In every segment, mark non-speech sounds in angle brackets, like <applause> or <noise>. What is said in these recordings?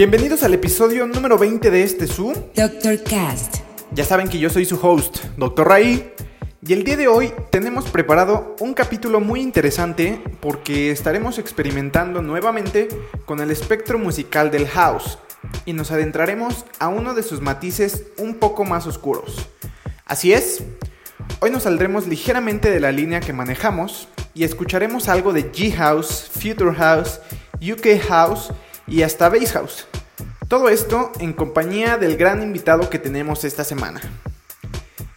Bienvenidos al episodio número 20 de este Zoom. Dr. Cast. Ya saben que yo soy su host, Dr. Ray. Y el día de hoy tenemos preparado un capítulo muy interesante porque estaremos experimentando nuevamente con el espectro musical del house y nos adentraremos a uno de sus matices un poco más oscuros. Así es, hoy nos saldremos ligeramente de la línea que manejamos y escucharemos algo de G-House, Future House, UK House y hasta Bass House. Todo esto en compañía del gran invitado que tenemos esta semana.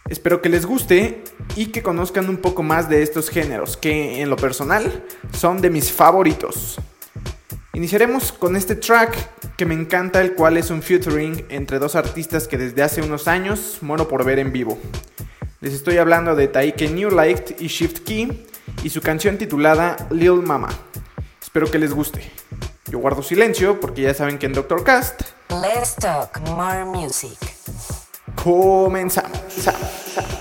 Espero que les guste y que conozcan un poco más de estos géneros que en lo personal son de mis favoritos. Iniciaremos con este track que me encanta, el cual es un featuring entre dos artistas que desde hace unos años muero por ver en vivo. Les estoy hablando de Taike New Light y Shift Key y su canción titulada Lil Mama. Espero que les guste. Yo guardo silencio porque ya saben que en Doctor Cast Let's talk more music. comenzamos. <laughs>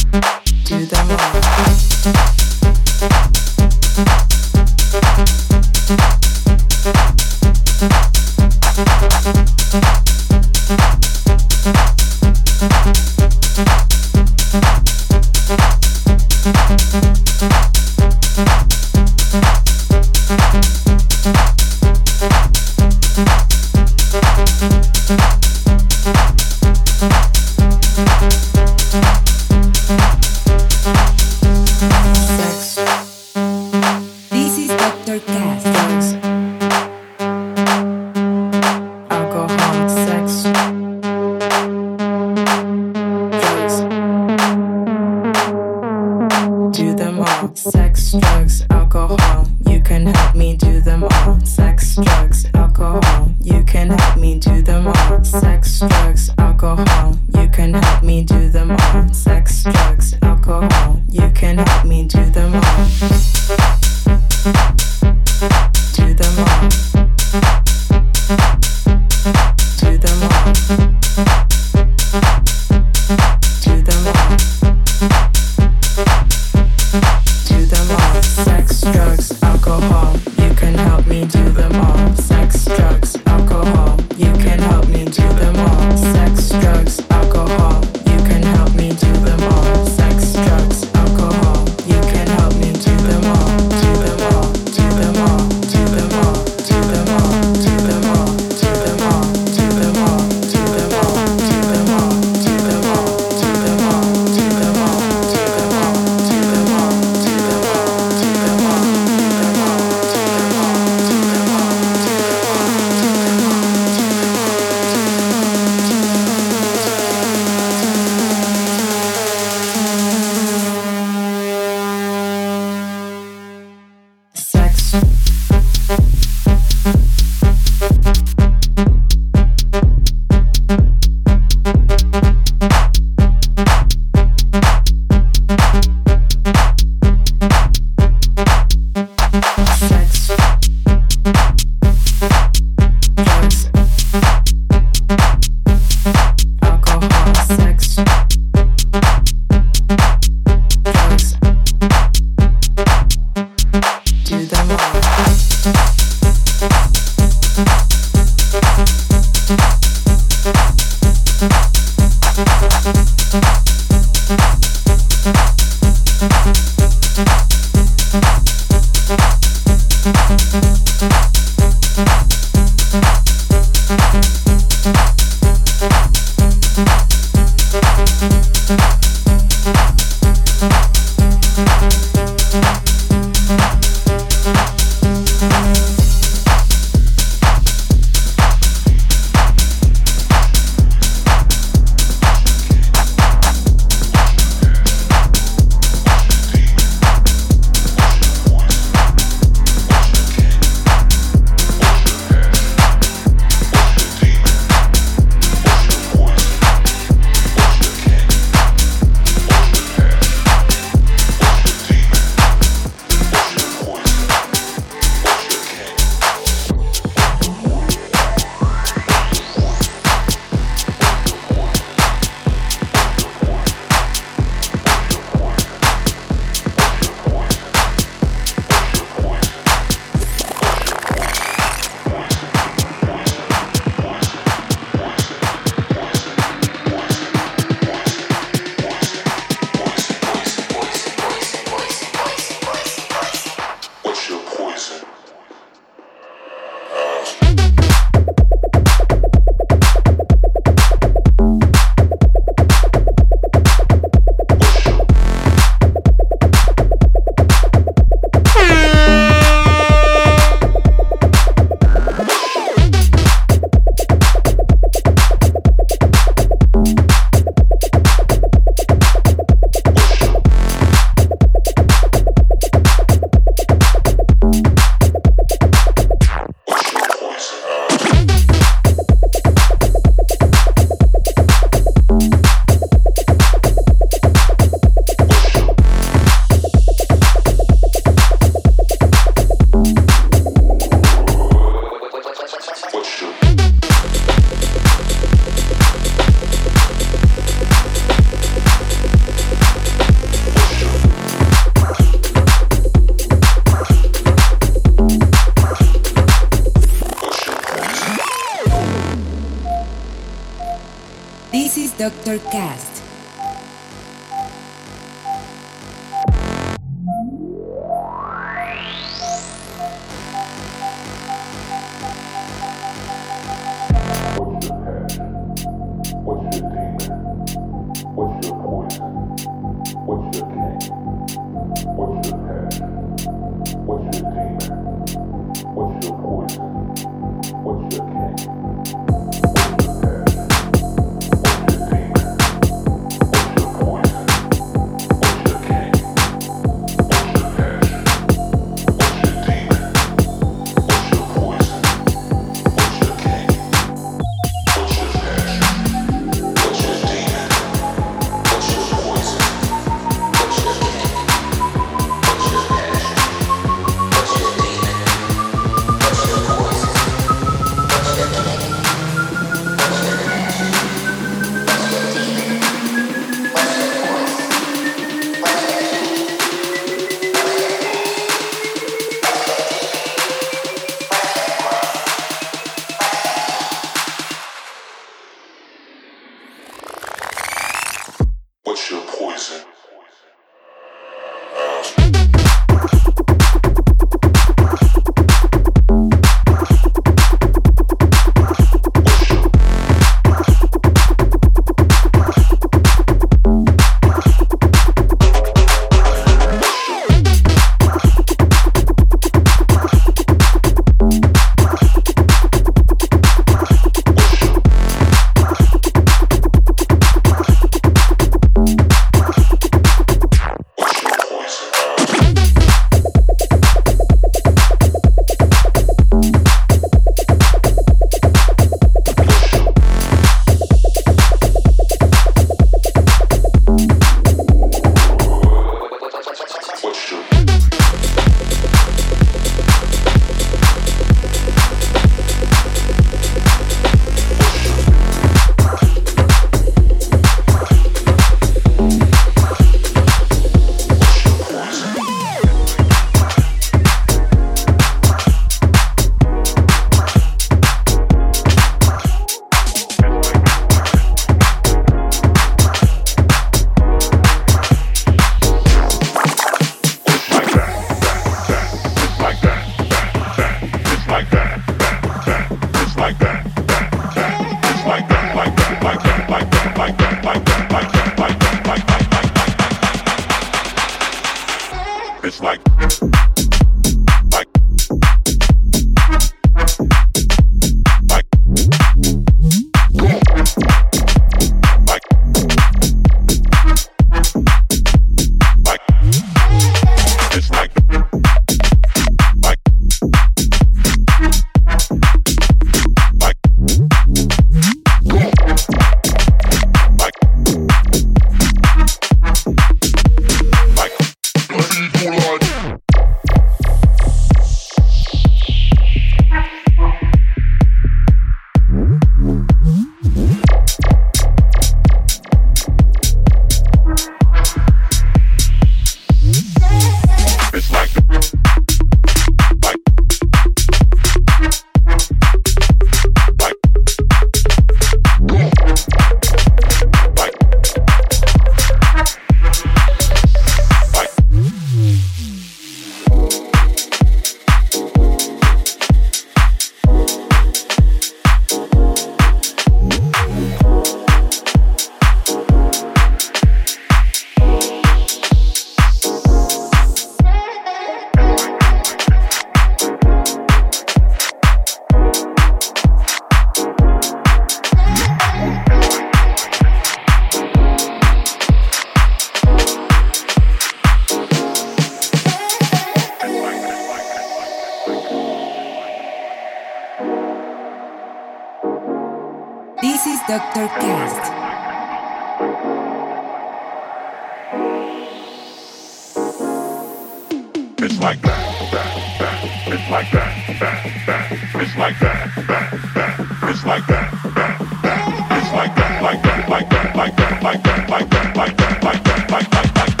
like that, that, that. It's like that, that, that. It's like that, that, that. It's like that, like that, like that, like that, like that, like that, like that, like that, like that, like that, like that, like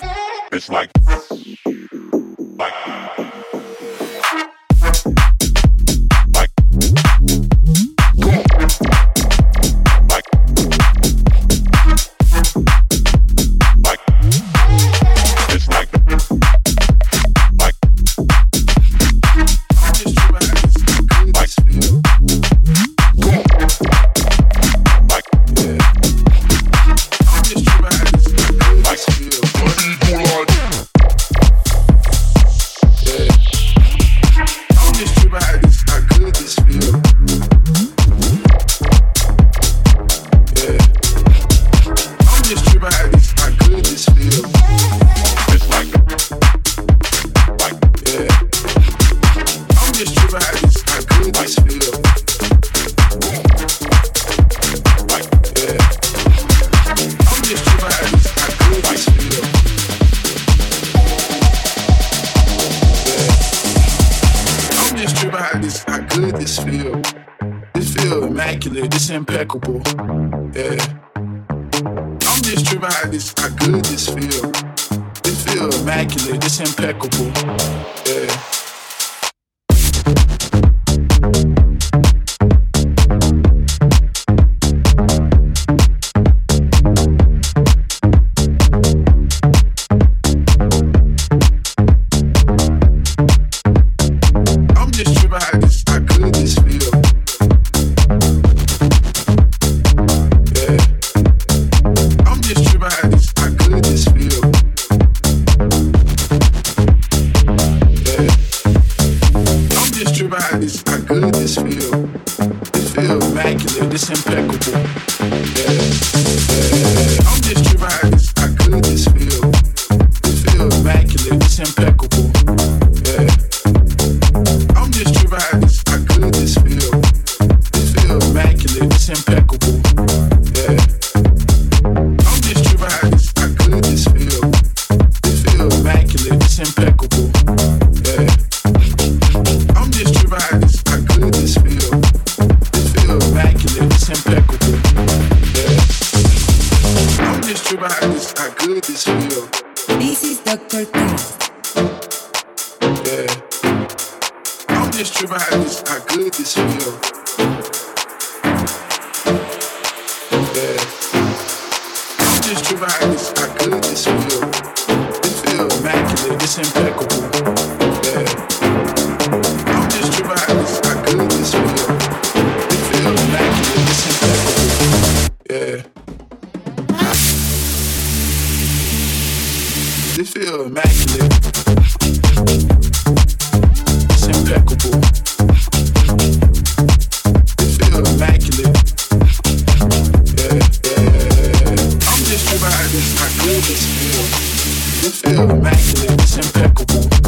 that. It's like. Immaculate, it's impeccable.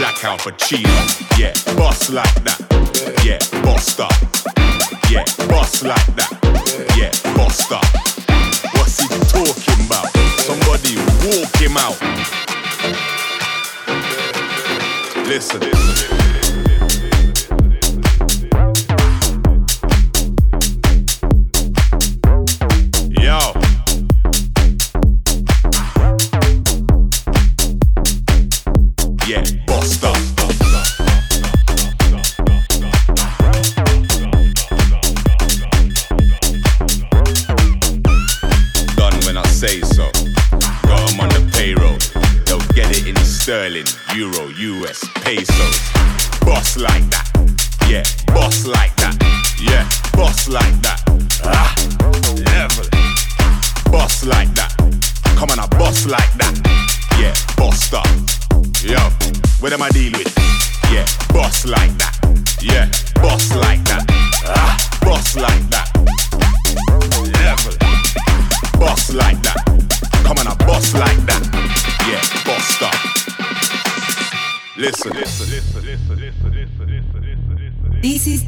Black out for cheap, Yeah, boss like that. Yeah, boss up. Yeah, boss like that. Yeah, boss up. What's he talking about? Somebody walk him out. Listen, listen.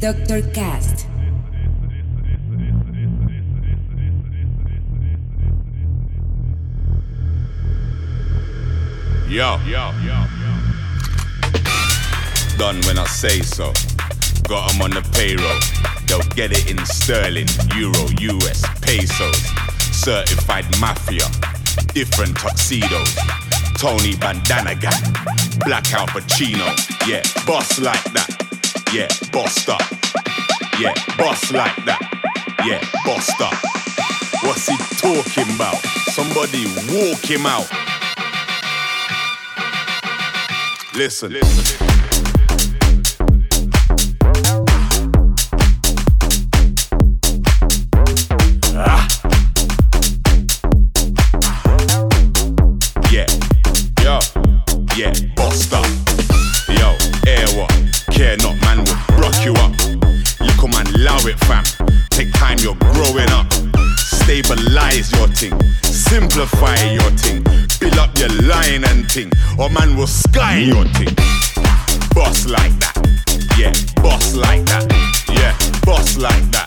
Dr. Cast. Yo, yo, yo, yo. Done when I say so. Got 'em on the payroll. They'll get it in sterling, euro, US, pesos. Certified mafia. Different tuxedos. Tony Bandana gang. Blackout Pacino. Yeah, boss like that. Yeah, bossed up. Yeah, bust like that. Yeah, bossed up. What's he talking about? Somebody walk him out. Listen. Listen. Thing, or man will sky your thing. Boss like that, yeah, boss like that, yeah, boss like that.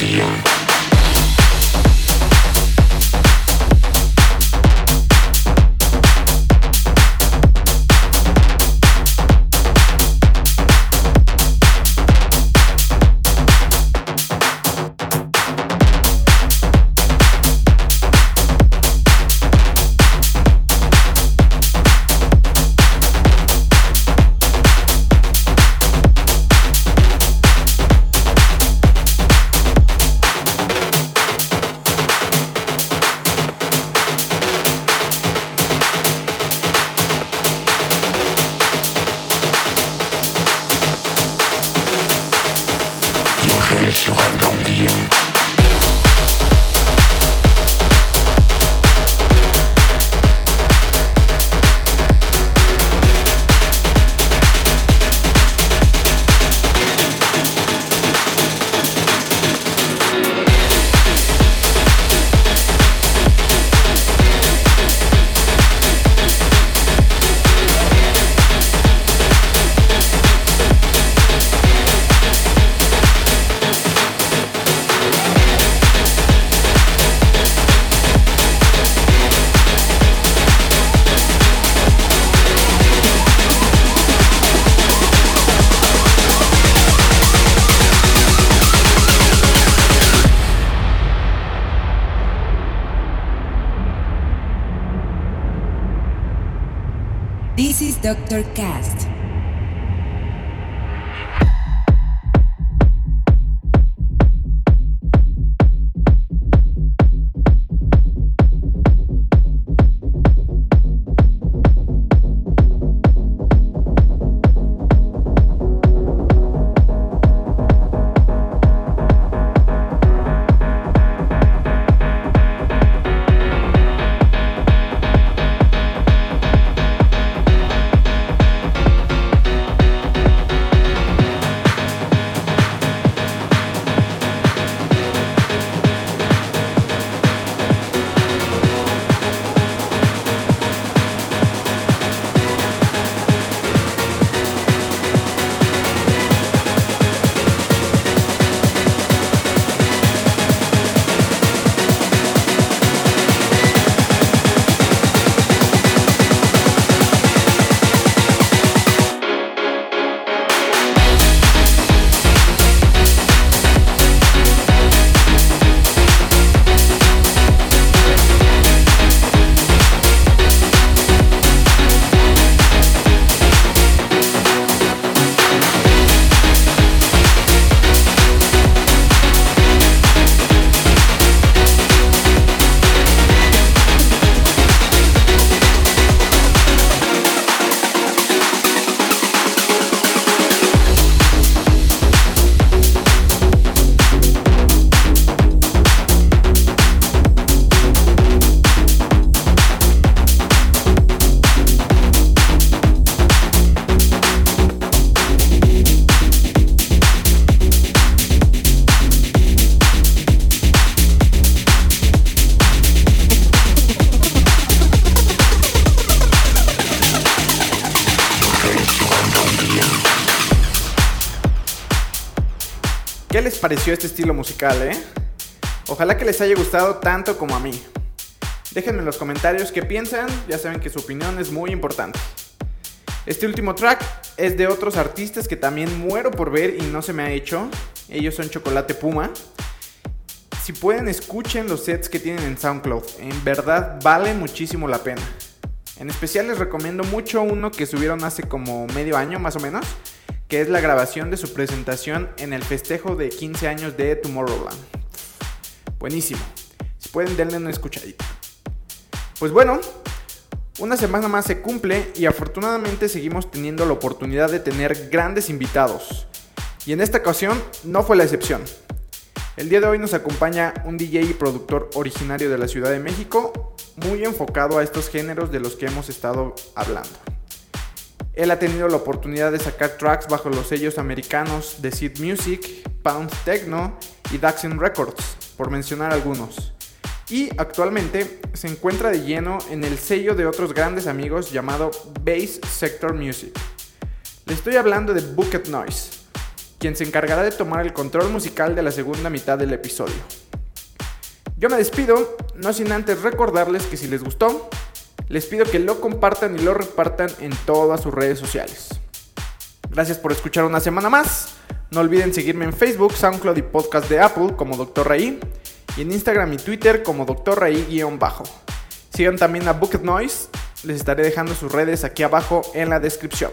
Yeah. ¿Qué les pareció este estilo musical, eh? Ojalá que les haya gustado tanto como a mí. Déjenme en los comentarios qué piensan, ya saben que su opinión es muy importante. Este último track es de otros artistas que también muero por ver y no se me ha hecho. Ellos son Chocolate Puma. Si pueden, escuchen los sets que tienen en SoundCloud. En verdad vale muchísimo la pena. En especial les recomiendo mucho uno que subieron hace como medio año más o menos, que es la grabación de su presentación en el festejo de 15 años de Tomorrowland. Buenísimo. Si pueden, denle una escuchadita. Pues bueno, una semana más se cumple y afortunadamente seguimos teniendo la oportunidad de tener grandes invitados. Y en esta ocasión no fue la excepción. El día de hoy nos acompaña un DJ y productor originario de la Ciudad de México, muy enfocado a estos géneros de los que hemos estado hablando. Él ha tenido la oportunidad de sacar tracks bajo los sellos americanos de Seed Music, Pound Techno y Daxin Records, por mencionar algunos y actualmente se encuentra de lleno en el sello de otros grandes amigos llamado Bass Sector Music. Le estoy hablando de Bucket Noise, quien se encargará de tomar el control musical de la segunda mitad del episodio. Yo me despido, no sin antes recordarles que si les gustó, les pido que lo compartan y lo repartan en todas sus redes sociales. Gracias por escuchar una semana más. No olviden seguirme en Facebook, SoundCloud y podcast de Apple como Dr. Raí y en Instagram y Twitter como Dr. Raí-bajo. Sigan también a Bucket Noise, les estaré dejando sus redes aquí abajo en la descripción.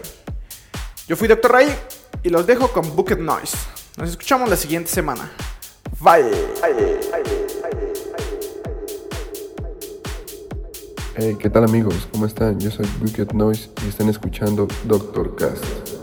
Yo fui Dr. Raí y los dejo con Bucket Noise. Nos escuchamos la siguiente semana. Bye. Hey, ¿qué tal amigos? ¿Cómo están? Yo soy Bucket Noise y están escuchando Doctor Cast.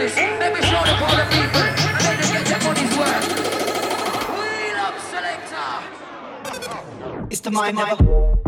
Let me show the people. Let get It's the mind never.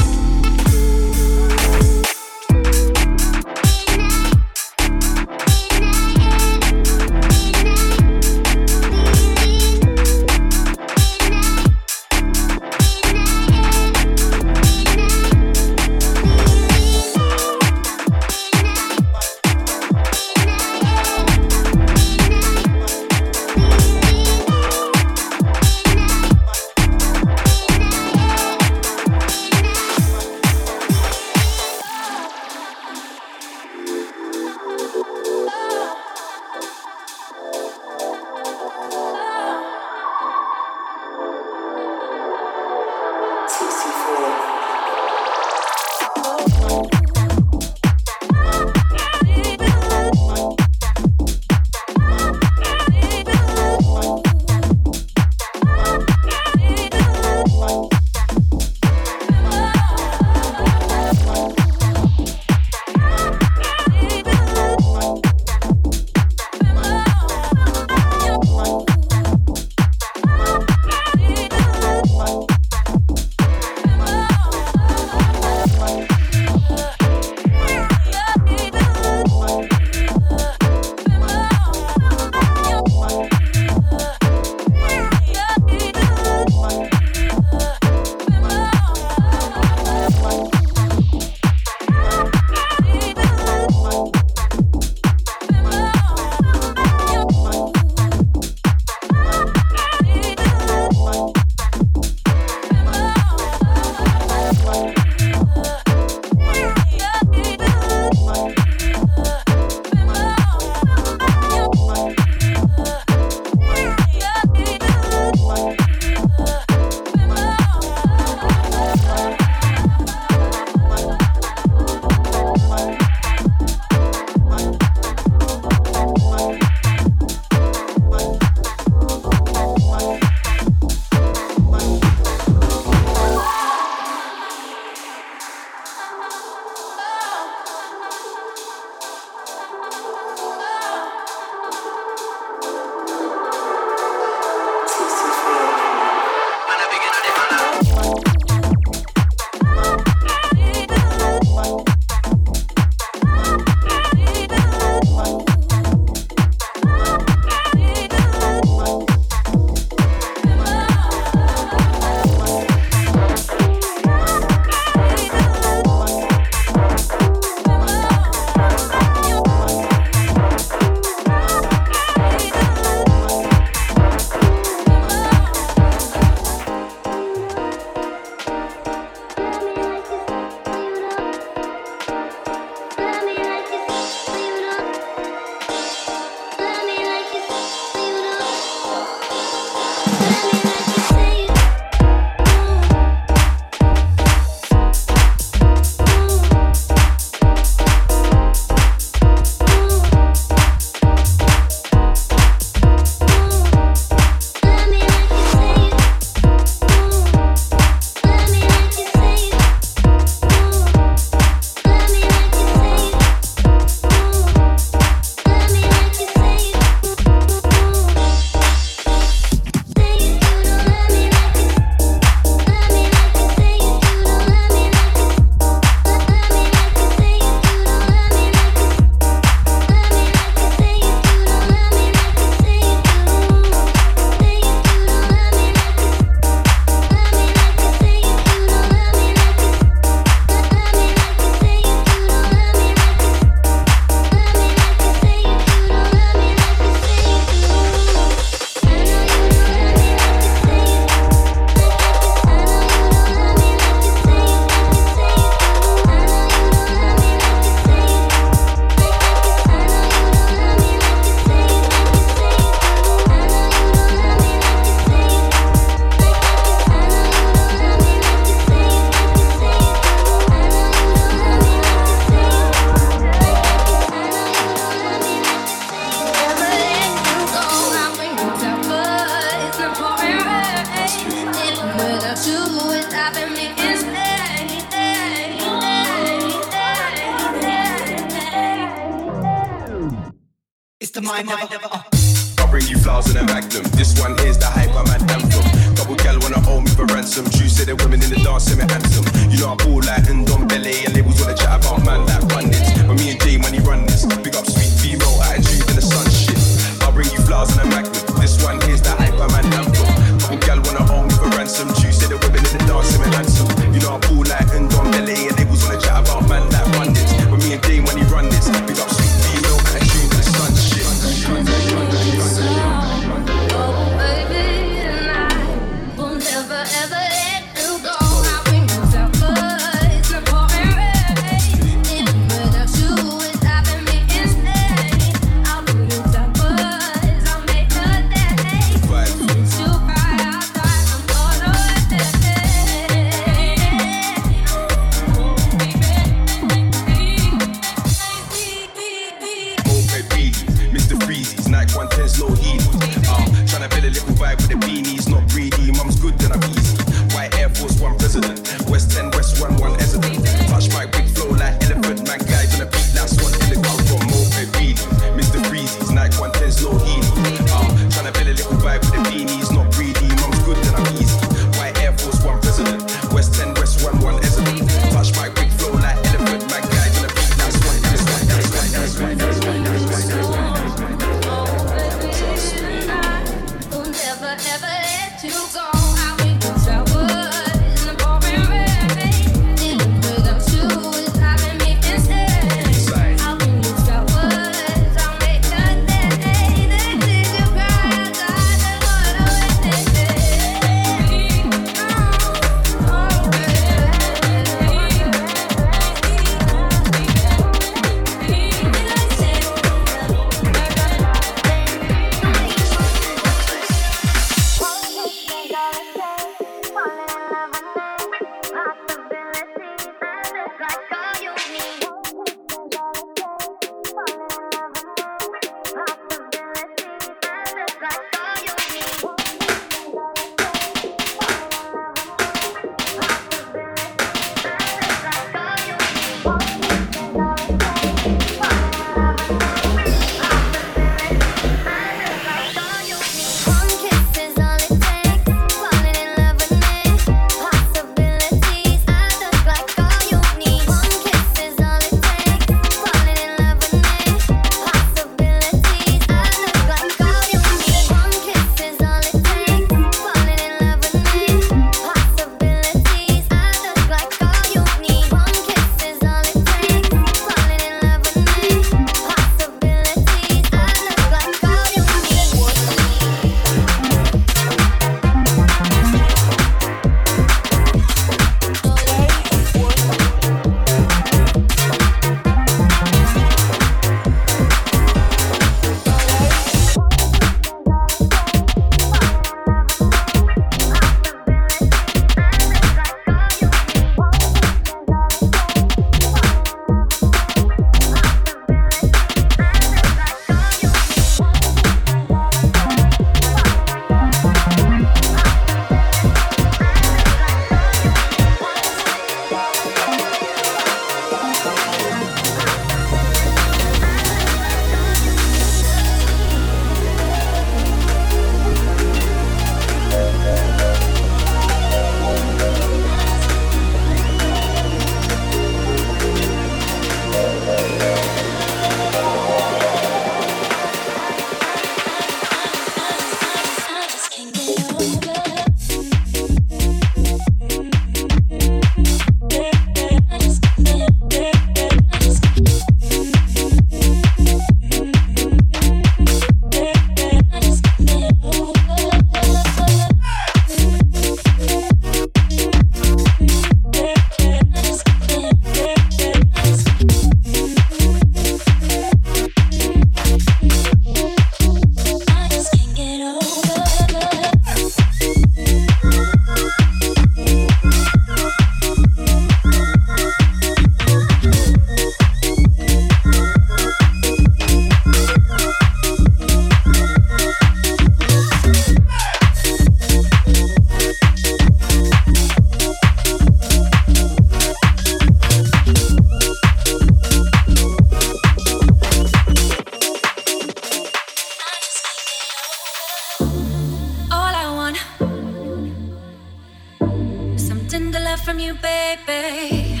love from you, baby.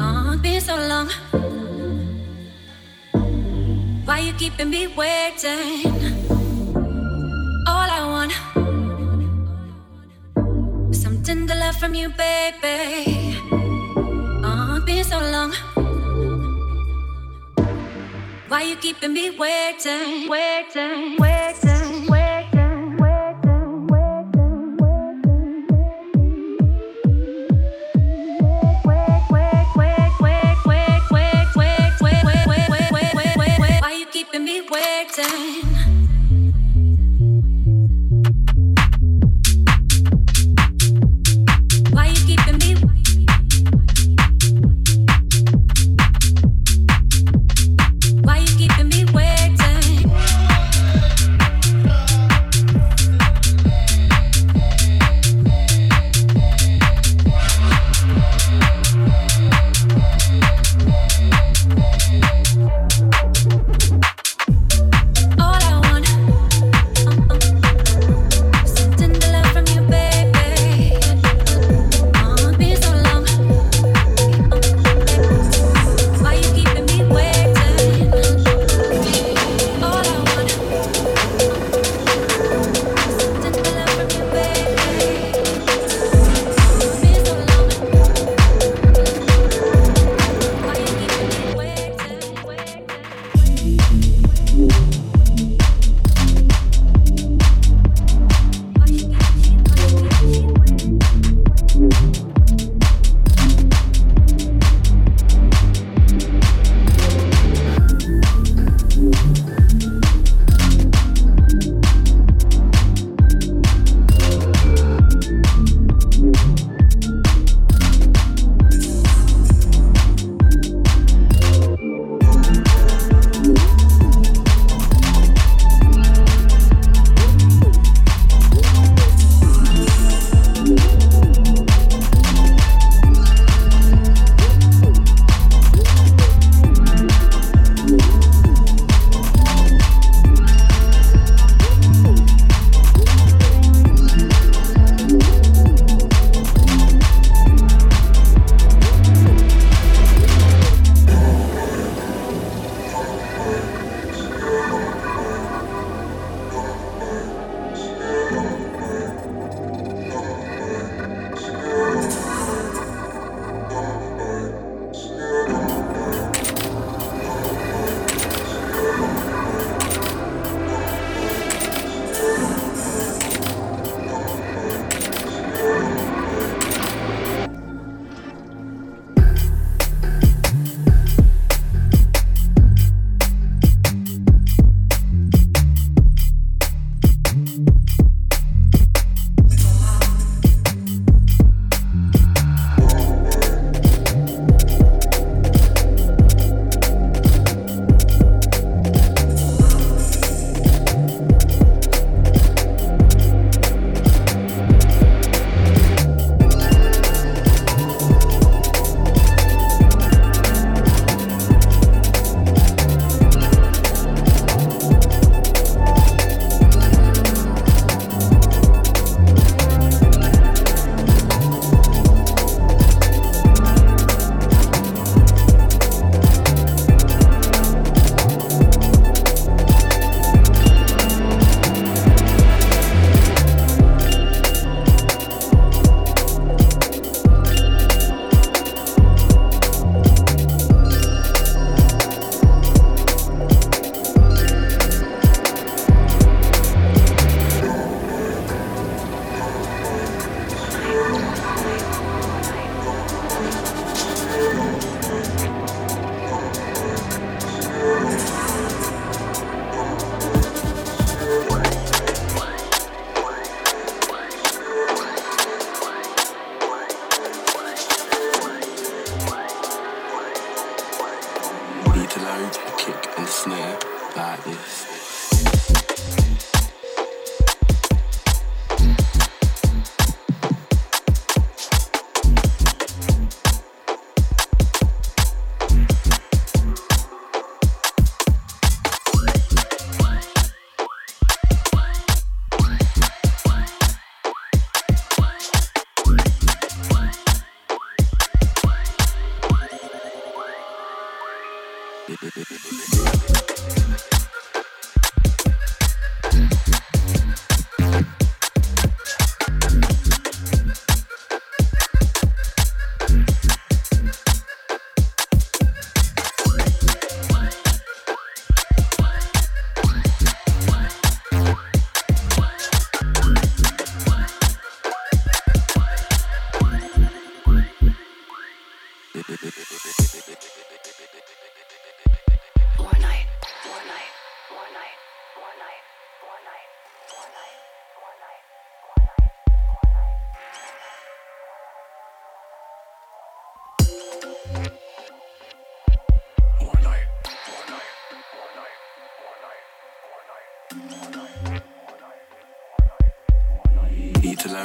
Oh, it's been so long. Why you keeping me waiting? All I want is some tender love from you, baby. Oh, it's been so long. Why you keeping me waiting, waiting, waiting?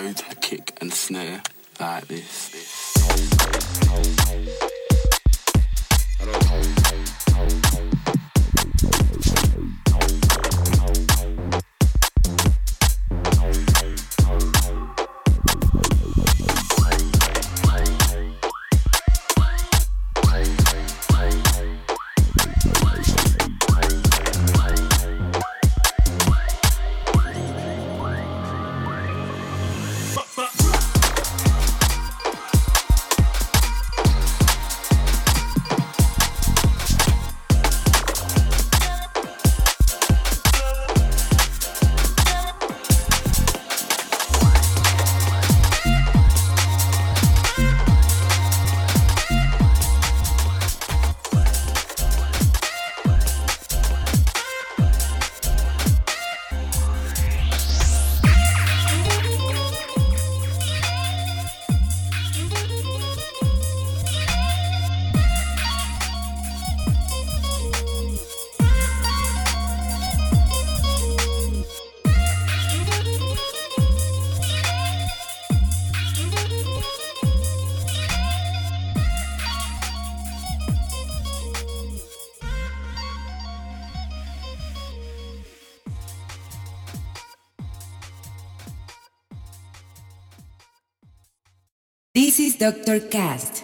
A kick and snare like this. Dr. Cast.